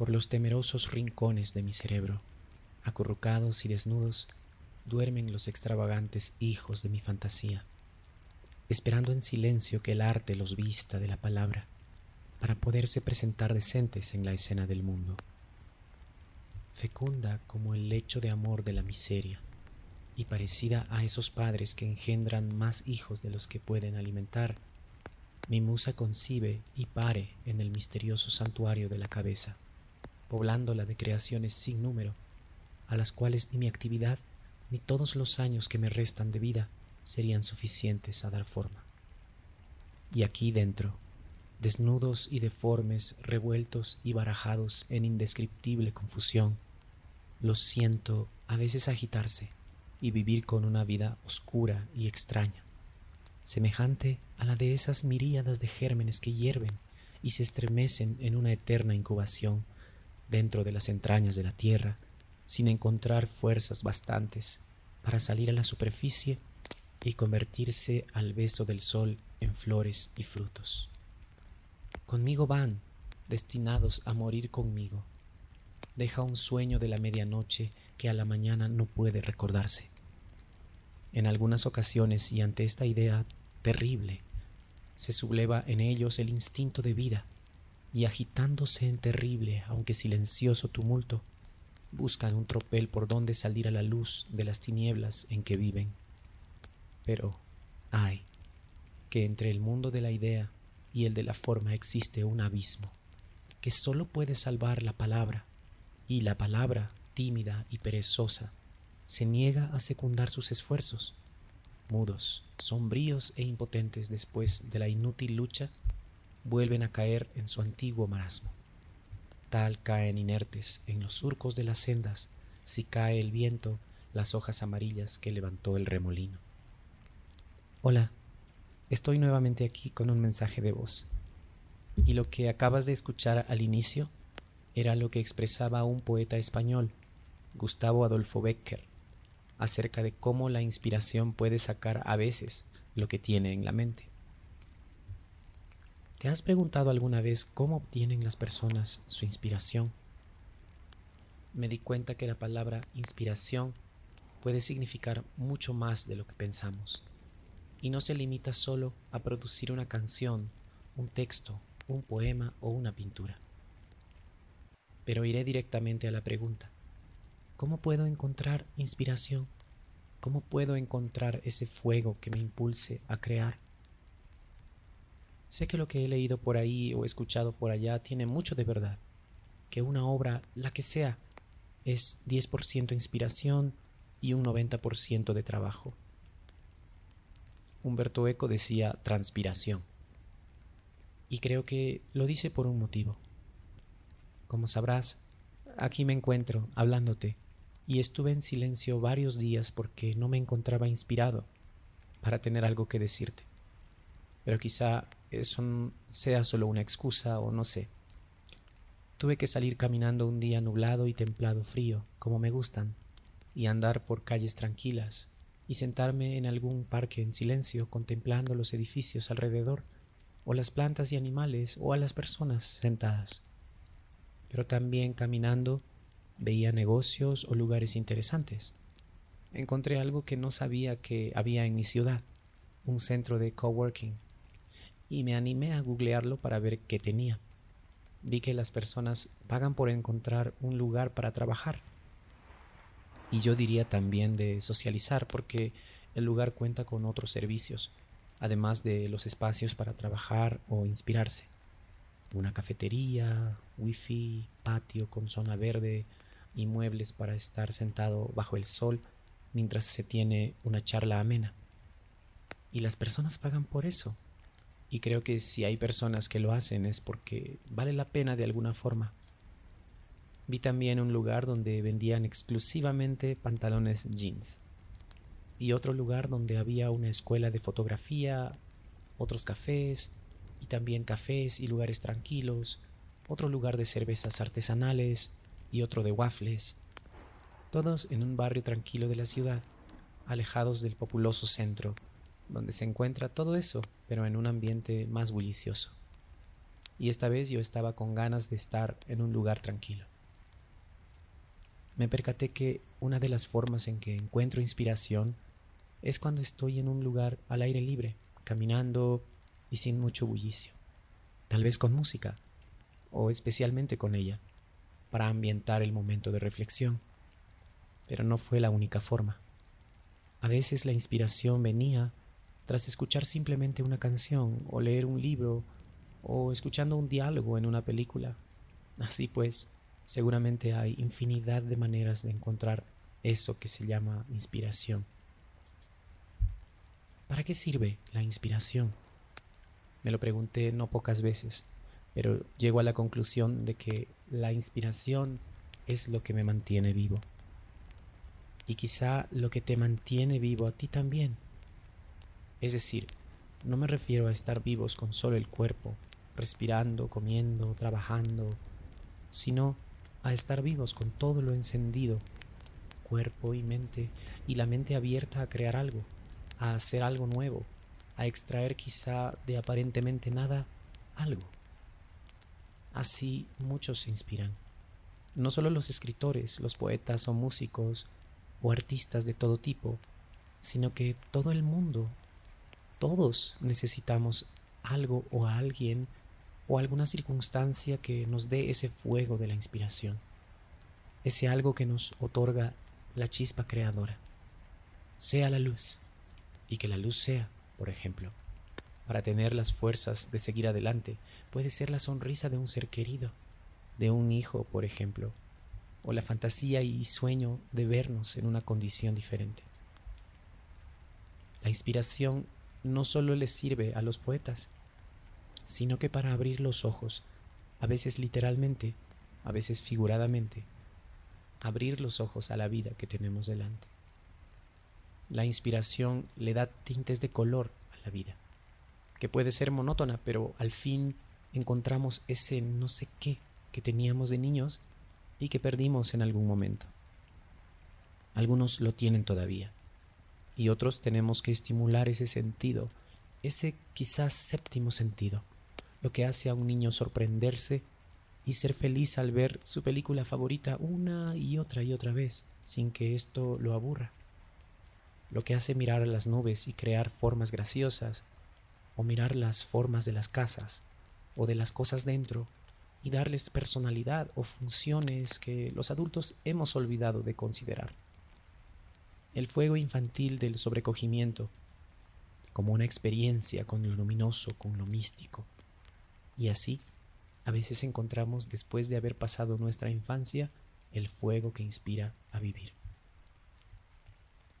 por los temerosos rincones de mi cerebro, acurrucados y desnudos, duermen los extravagantes hijos de mi fantasía, esperando en silencio que el arte los vista de la palabra, para poderse presentar decentes en la escena del mundo. Fecunda como el lecho de amor de la miseria, y parecida a esos padres que engendran más hijos de los que pueden alimentar, mi musa concibe y pare en el misterioso santuario de la cabeza, poblándola de creaciones sin número, a las cuales ni mi actividad ni todos los años que me restan de vida serían suficientes a dar forma. Y aquí dentro, desnudos y deformes, revueltos y barajados en indescriptible confusión, los siento a veces agitarse y vivir con una vida oscura y extraña, semejante a la de esas miríadas de gérmenes que hierven y se estremecen en una eterna incubación dentro de las entrañas de la tierra, sin encontrar fuerzas bastantes para salir a la superficie y convertirse al beso del sol en flores y frutos. Conmigo van, destinados a morir conmigo. Deja un sueño de la medianoche que a la mañana no puede recordarse. En algunas ocasiones y ante esta idea terrible, se subleva en ellos el instinto de vida, y agitándose en terrible, aunque silencioso tumulto, buscan un tropel por donde salir a la luz de las tinieblas en que viven. Pero, ay, que entre el mundo de la idea y el de la forma existe un abismo, que sólo puede salvar la palabra, y la palabra, tímida y perezosa, se niega a secundar sus esfuerzos, mudos, sombríos e impotentes después de la inútil lucha, vuelven a caer en su antiguo marasmo. Tal caen inertes en los surcos de las sendas si cae el viento las hojas amarillas que levantó el remolino. Hola, estoy nuevamente aquí con un mensaje de voz. Y lo que acabas de escuchar al inicio era lo que expresaba un poeta español, Gustavo Adolfo Becker, acerca de cómo la inspiración puede sacar a veces lo que tiene en la mente. ¿Te has preguntado alguna vez cómo obtienen las personas su inspiración? Me di cuenta que la palabra inspiración puede significar mucho más de lo que pensamos y no se limita solo a producir una canción, un texto, un poema o una pintura. Pero iré directamente a la pregunta. ¿Cómo puedo encontrar inspiración? ¿Cómo puedo encontrar ese fuego que me impulse a crear? Sé que lo que he leído por ahí o escuchado por allá tiene mucho de verdad, que una obra, la que sea, es 10% inspiración y un 90% de trabajo. Humberto Eco decía transpiración. Y creo que lo dice por un motivo. Como sabrás, aquí me encuentro hablándote y estuve en silencio varios días porque no me encontraba inspirado para tener algo que decirte. Pero quizá eso sea solo una excusa o no sé. Tuve que salir caminando un día nublado y templado frío, como me gustan, y andar por calles tranquilas, y sentarme en algún parque en silencio contemplando los edificios alrededor, o las plantas y animales, o a las personas sentadas. Pero también caminando veía negocios o lugares interesantes. Encontré algo que no sabía que había en mi ciudad, un centro de coworking y me animé a googlearlo para ver qué tenía. Vi que las personas pagan por encontrar un lugar para trabajar. Y yo diría también de socializar porque el lugar cuenta con otros servicios, además de los espacios para trabajar o inspirarse. Una cafetería, wifi, patio con zona verde y muebles para estar sentado bajo el sol mientras se tiene una charla amena. Y las personas pagan por eso, y creo que si hay personas que lo hacen es porque vale la pena de alguna forma. Vi también un lugar donde vendían exclusivamente pantalones jeans. Y otro lugar donde había una escuela de fotografía, otros cafés, y también cafés y lugares tranquilos, otro lugar de cervezas artesanales y otro de waffles. Todos en un barrio tranquilo de la ciudad, alejados del populoso centro donde se encuentra todo eso, pero en un ambiente más bullicioso. y esta vez yo estaba con ganas de estar en un lugar tranquilo. Me percaté que una de las formas en que encuentro inspiración es cuando estoy en un lugar al aire libre, caminando y sin mucho bullicio, tal vez con música, o especialmente con ella, para ambientar el momento de reflexión. Pero no fue la única forma. A veces la inspiración venía tras escuchar simplemente una canción o leer un libro o escuchando un diálogo en una película. Así pues, seguramente hay infinidad de maneras de encontrar eso que se llama inspiración. ¿Para qué sirve la inspiración? Me lo pregunté no pocas veces, pero llego a la conclusión de que la inspiración es lo que me mantiene vivo. Y quizá lo que te mantiene vivo a ti también. Es decir, no me refiero a estar vivos con solo el cuerpo, respirando, comiendo, trabajando, sino a estar vivos con todo lo encendido, cuerpo y mente, y la mente abierta a crear algo, a hacer algo nuevo, a extraer quizá de aparentemente nada algo. Así muchos se inspiran. No solo los escritores, los poetas o músicos o artistas de todo tipo, sino que todo el mundo, todos necesitamos algo o a alguien o alguna circunstancia que nos dé ese fuego de la inspiración, ese algo que nos otorga la chispa creadora. Sea la luz, y que la luz sea, por ejemplo, para tener las fuerzas de seguir adelante, puede ser la sonrisa de un ser querido, de un hijo, por ejemplo, o la fantasía y sueño de vernos en una condición diferente. La inspiración no solo les sirve a los poetas, sino que para abrir los ojos, a veces literalmente, a veces figuradamente, abrir los ojos a la vida que tenemos delante. La inspiración le da tintes de color a la vida, que puede ser monótona, pero al fin encontramos ese no sé qué que teníamos de niños y que perdimos en algún momento. Algunos lo tienen todavía, y otros tenemos que estimular ese sentido, ese quizás séptimo sentido, lo que hace a un niño sorprenderse y ser feliz al ver su película favorita una y otra y otra vez, sin que esto lo aburra. Lo que hace mirar las nubes y crear formas graciosas, o mirar las formas de las casas, o de las cosas dentro, y darles personalidad o funciones que los adultos hemos olvidado de considerar. El fuego infantil del sobrecogimiento, como una experiencia con lo luminoso, con lo místico, y así, a veces encontramos, después de haber pasado nuestra infancia, el fuego que inspira a vivir.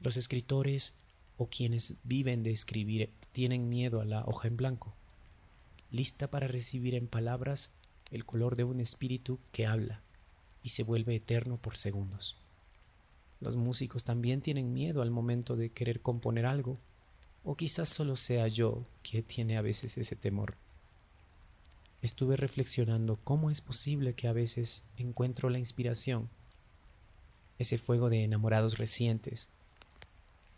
Los escritores o quienes viven de escribir tienen miedo a la hoja en blanco, lista para recibir en palabras el color de un espíritu que habla y se vuelve eterno por segundos. Los músicos también tienen miedo al momento de querer componer algo, o quizás solo sea yo que tiene a veces ese temor. Estuve reflexionando cómo es posible que a veces encuentro la inspiración, ese fuego de enamorados recientes,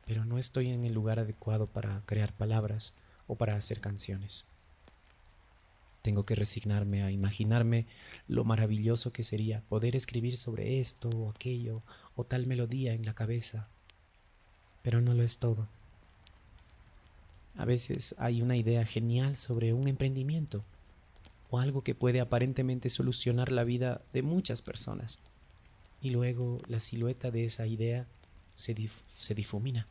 pero no estoy en el lugar adecuado para crear palabras o para hacer canciones. Tengo que resignarme a imaginarme lo maravilloso que sería poder escribir sobre esto o aquello o tal melodía en la cabeza, pero no lo es todo. A veces hay una idea genial sobre un emprendimiento, o algo que puede aparentemente solucionar la vida de muchas personas. Y luego la silueta de esa idea se, se difumina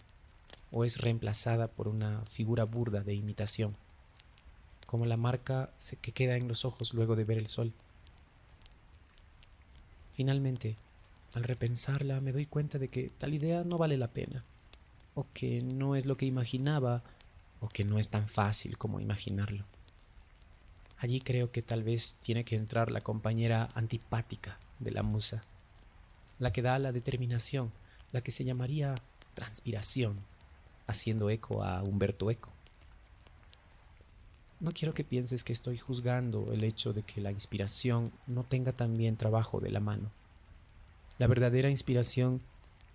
o es reemplazada por una figura burda de imitación, como la marca que queda en los ojos luego de ver el sol. Finalmente, al repensarla me doy cuenta de que tal idea no vale la pena, o que no es lo que imaginaba, o que no es tan fácil como imaginarlo. Allí creo que tal vez tiene que entrar la compañera antipática de la musa, la que da la determinación, la que se llamaría transpiración, haciendo eco a Humberto Eco. No quiero que pienses que estoy juzgando el hecho de que la inspiración no tenga también trabajo de la mano. La verdadera inspiración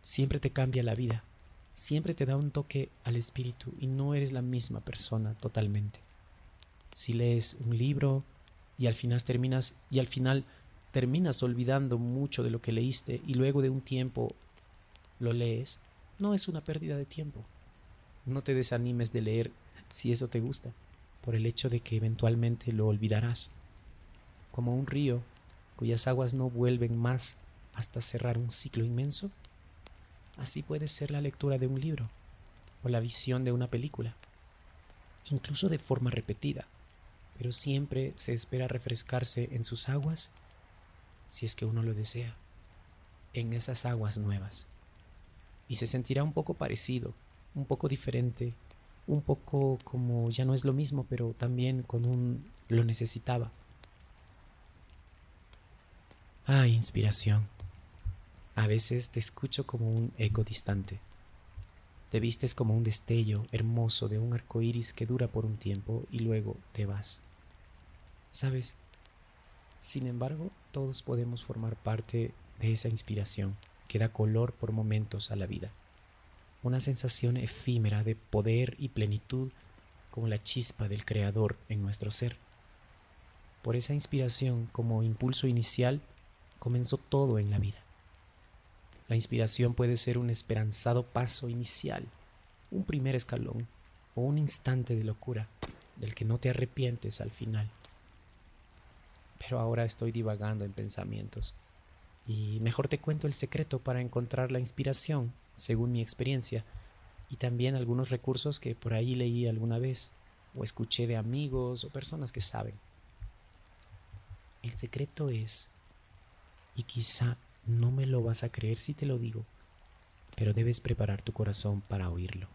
siempre te cambia la vida, siempre te da un toque al espíritu y no eres la misma persona totalmente si lees un libro y al final terminas y al final terminas olvidando mucho de lo que leíste y luego de un tiempo lo lees, no es una pérdida de tiempo. No te desanimes de leer si eso te gusta, por el hecho de que eventualmente lo olvidarás. Como un río cuyas aguas no vuelven más hasta cerrar un ciclo inmenso, así puede ser la lectura de un libro o la visión de una película, incluso de forma repetida, pero siempre se espera refrescarse en sus aguas, si es que uno lo desea, en esas aguas nuevas. Y se sentirá un poco parecido, un poco diferente, un poco como ya no es lo mismo, pero también con un lo necesitaba. Ah, inspiración. A veces te escucho como un eco distante. Te vistes como un destello hermoso de un arco iris que dura por un tiempo y luego te vas. ¿Sabes? Sin embargo, todos podemos formar parte de esa inspiración que da color por momentos a la vida. Una sensación efímera de poder y plenitud como la chispa del Creador en nuestro ser. Por esa inspiración como impulso inicial comenzó todo en la vida. La inspiración puede ser un esperanzado paso inicial, un primer escalón o un instante de locura del que no te arrepientes al final. Pero ahora estoy divagando en pensamientos y mejor te cuento el secreto para encontrar la inspiración, según mi experiencia, y también algunos recursos que por ahí leí alguna vez o escuché de amigos o personas que saben. El secreto es, y quizá no me lo vas a creer si te lo digo, pero debes preparar tu corazón para oírlo.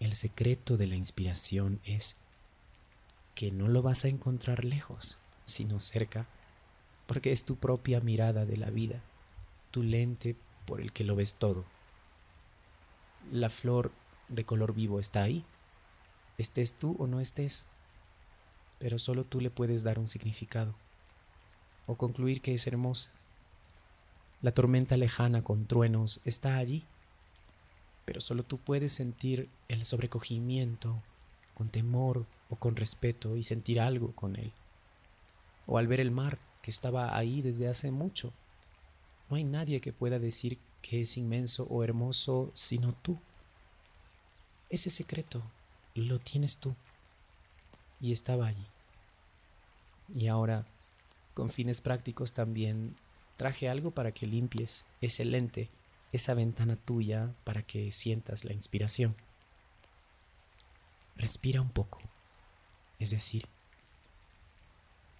El secreto de la inspiración es que no lo vas a encontrar lejos, sino cerca, porque es tu propia mirada de la vida, tu lente por el que lo ves todo. La flor de color vivo está ahí, estés tú o no estés, pero solo tú le puedes dar un significado o concluir que es hermosa. La tormenta lejana con truenos está allí, pero solo tú puedes sentir el sobrecogimiento con temor o con respeto y sentir algo con él. O al ver el mar que estaba ahí desde hace mucho. No hay nadie que pueda decir que es inmenso o hermoso sino tú. Ese secreto lo tienes tú y estaba allí. Y ahora con fines prácticos también traje algo para que limpies ese lente, esa ventana tuya para que sientas la inspiración. Respira un poco. Es decir,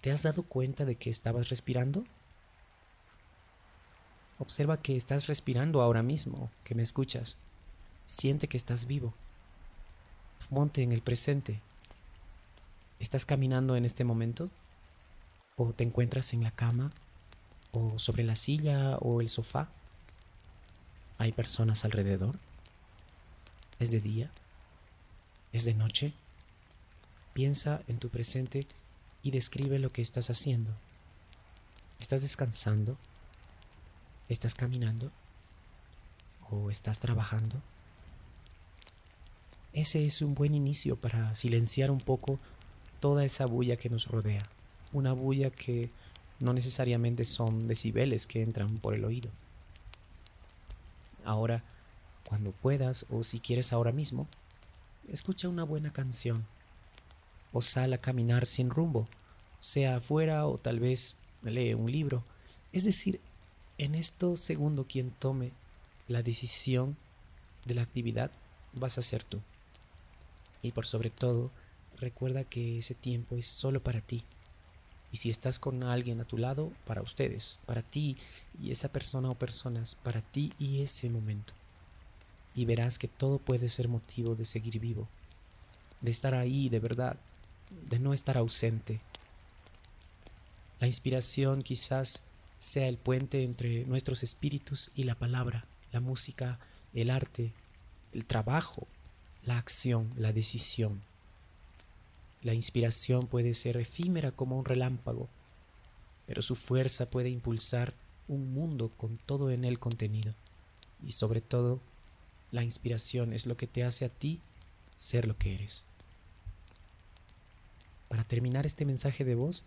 ¿te has dado cuenta de que estabas respirando? Observa que estás respirando ahora mismo, que me escuchas. Siente que estás vivo. Monte en el presente. ¿Estás caminando en este momento? o te encuentras en la cama o sobre la silla o el sofá. Hay personas alrededor. ¿Es de día? ¿Es de noche? Piensa en tu presente y describe lo que estás haciendo. ¿Estás descansando? ¿Estás caminando? ¿O estás trabajando? Ese es un buen inicio para silenciar un poco toda esa bulla que nos rodea una bulla que no necesariamente son decibeles que entran por el oído. Ahora, cuando puedas o si quieres ahora mismo, escucha una buena canción o sal a caminar sin rumbo, sea afuera o tal vez lee un libro. Es decir, en esto segundo quien tome la decisión de la actividad vas a ser tú. Y por sobre todo, recuerda que ese tiempo es solo para ti. Y si estás con alguien a tu lado, para ustedes, para ti y esa persona o personas, para ti y ese momento. Y verás que todo puede ser motivo de seguir vivo, de estar ahí de verdad, de no estar ausente. La inspiración quizás sea el puente entre nuestros espíritus y la palabra, la música, el arte, el trabajo, la acción, la decisión. La inspiración puede ser efímera como un relámpago, pero su fuerza puede impulsar un mundo con todo en él contenido. Y sobre todo, la inspiración es lo que te hace a ti ser lo que eres. Para terminar este mensaje de voz,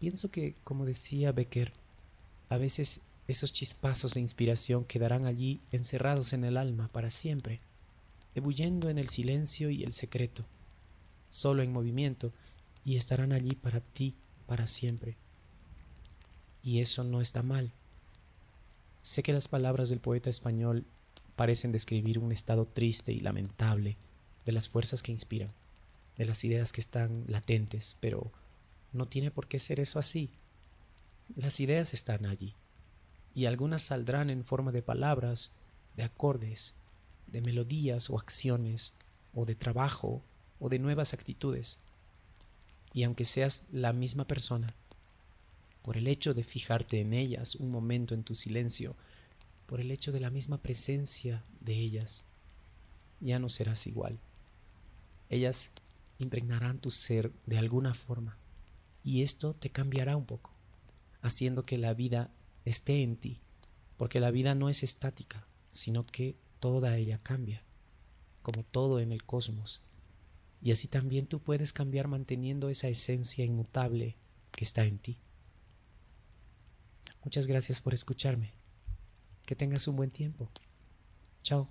pienso que, como decía Becker, a veces esos chispazos de inspiración quedarán allí encerrados en el alma para siempre, ebulliendo en el silencio y el secreto, solo en movimiento, y estarán allí para ti para siempre. Y eso no está mal. Sé que las palabras del poeta español parecen describir un estado triste y lamentable de las fuerzas que inspiran, de las ideas que están latentes, pero no tiene por qué ser eso así. Las ideas están allí, y algunas saldrán en forma de palabras, de acordes, de melodías o acciones, o de trabajo, o de nuevas actitudes. Y aunque seas la misma persona, por el hecho de fijarte en ellas un momento en tu silencio, por el hecho de la misma presencia de ellas, ya no serás igual. Ellas impregnarán tu ser de alguna forma y esto te cambiará un poco, haciendo que la vida esté en ti, porque la vida no es estática, sino que toda ella cambia, como todo en el cosmos. Y así también tú puedes cambiar manteniendo esa esencia inmutable que está en ti. Muchas gracias por escucharme. Que tengas un buen tiempo. Chao.